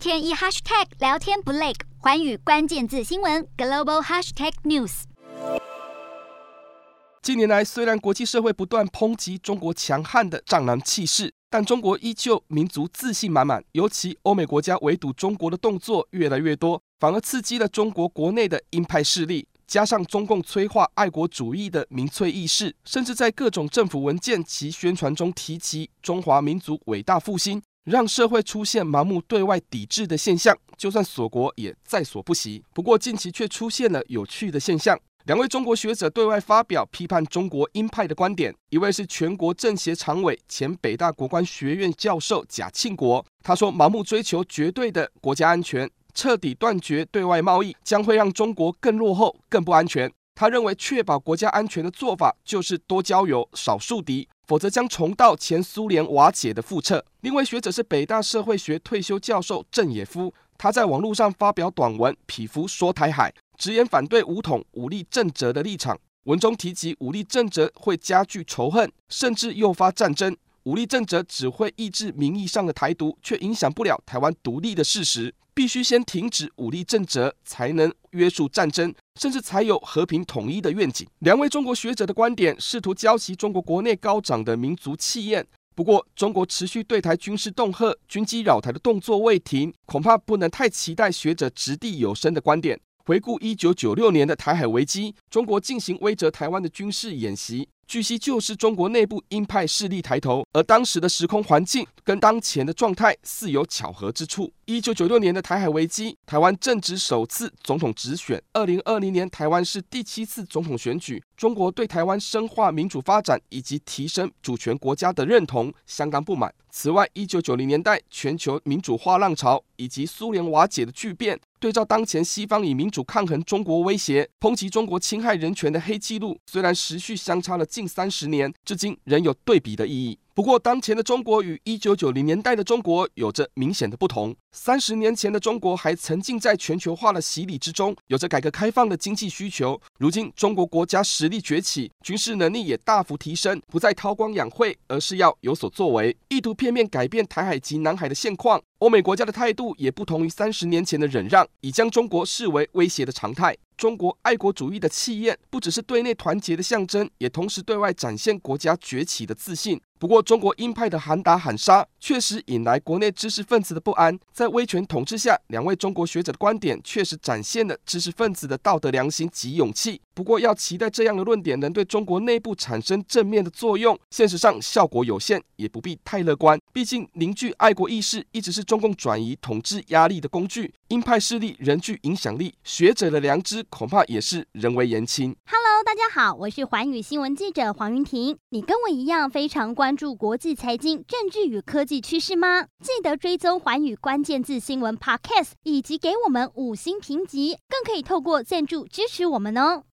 天一 hashtag 聊天不累，寰宇关键字新闻 global hashtag news。近年来，虽然国际社会不断抨击中国强悍的战狼气势，但中国依旧民族自信满满。尤其欧美国家围堵中国的动作越来越多，反而刺激了中国国内的鹰派势力。加上中共催化爱国主义的民粹意识，甚至在各种政府文件及宣传中提及中华民族伟大复兴，让社会出现盲目对外抵制的现象。就算锁国也在所不惜。不过近期却出现了有趣的现象：两位中国学者对外发表批判中国鹰派的观点。一位是全国政协常委、前北大国关学院教授贾庆国，他说：“盲目追求绝对的国家安全。”彻底断绝对外贸易将会让中国更落后、更不安全。他认为，确保国家安全的做法就是多交友、少树敌，否则将重蹈前苏联瓦解的覆辙。另一位学者是北大社会学退休教授郑也夫，他在网络上发表短文《匹夫说台海》，直言反对武统、武力震慑的立场。文中提及，武力震慑会加剧仇恨，甚至诱发战争。武力政者只会抑制名义上的台独，却影响不了台湾独立的事实。必须先停止武力政者，才能约束战争，甚至才有和平统一的愿景。两位中国学者的观点，试图浇熄中国国内高涨的民族气焰。不过，中国持续对台军事恫吓、军机扰台的动作未停，恐怕不能太期待学者掷地有声的观点。回顾一九九六年的台海危机，中国进行威慑台湾的军事演习。据悉，就是中国内部鹰派势力抬头，而当时的时空环境跟当前的状态似有巧合之处。一九九六年的台海危机，台湾正值首次总统直选；二零二零年，台湾是第七次总统选举。中国对台湾深化民主发展以及提升主权国家的认同相当不满。此外，一九九零年代全球民主化浪潮以及苏联瓦解的巨变，对照当前西方以民主抗衡中国威胁、抨击中国侵害人权的黑记录，虽然时序相差了近三十年，至今仍有对比的意义。不过，当前的中国与一九九零年代的中国有着明显的不同。三十年前的中国还沉浸在全球化的洗礼之中，有着改革开放的经济需求。如今，中国国家实力崛起，军事能力也大幅提升，不再韬光养晦，而是要有所作为，意图片面改变台海及南海的现况。欧美国家的态度也不同于三十年前的忍让，已将中国视为威胁的常态。中国爱国主义的气焰，不只是对内团结的象征，也同时对外展现国家崛起的自信。不过，中国鹰派的喊打喊杀，确实引来国内知识分子的不安。在威权统治下，两位中国学者的观点确实展现了知识分子的道德良心及勇气。不过，要期待这样的论点能对中国内部产生正面的作用，现实上效果有限，也不必太乐观。毕竟，凝聚爱国意识一直是中共转移统治压力的工具。鹰派势力仍具影响力，学者的良知恐怕也是人微言轻。Hello，大家好，我是寰宇新闻记者黄云婷。你跟我一样非常关注国际财经、政治与科技趋势吗？记得追踪寰宇关键字新闻 Podcast，以及给我们五星评级，更可以透过赞助支持我们哦。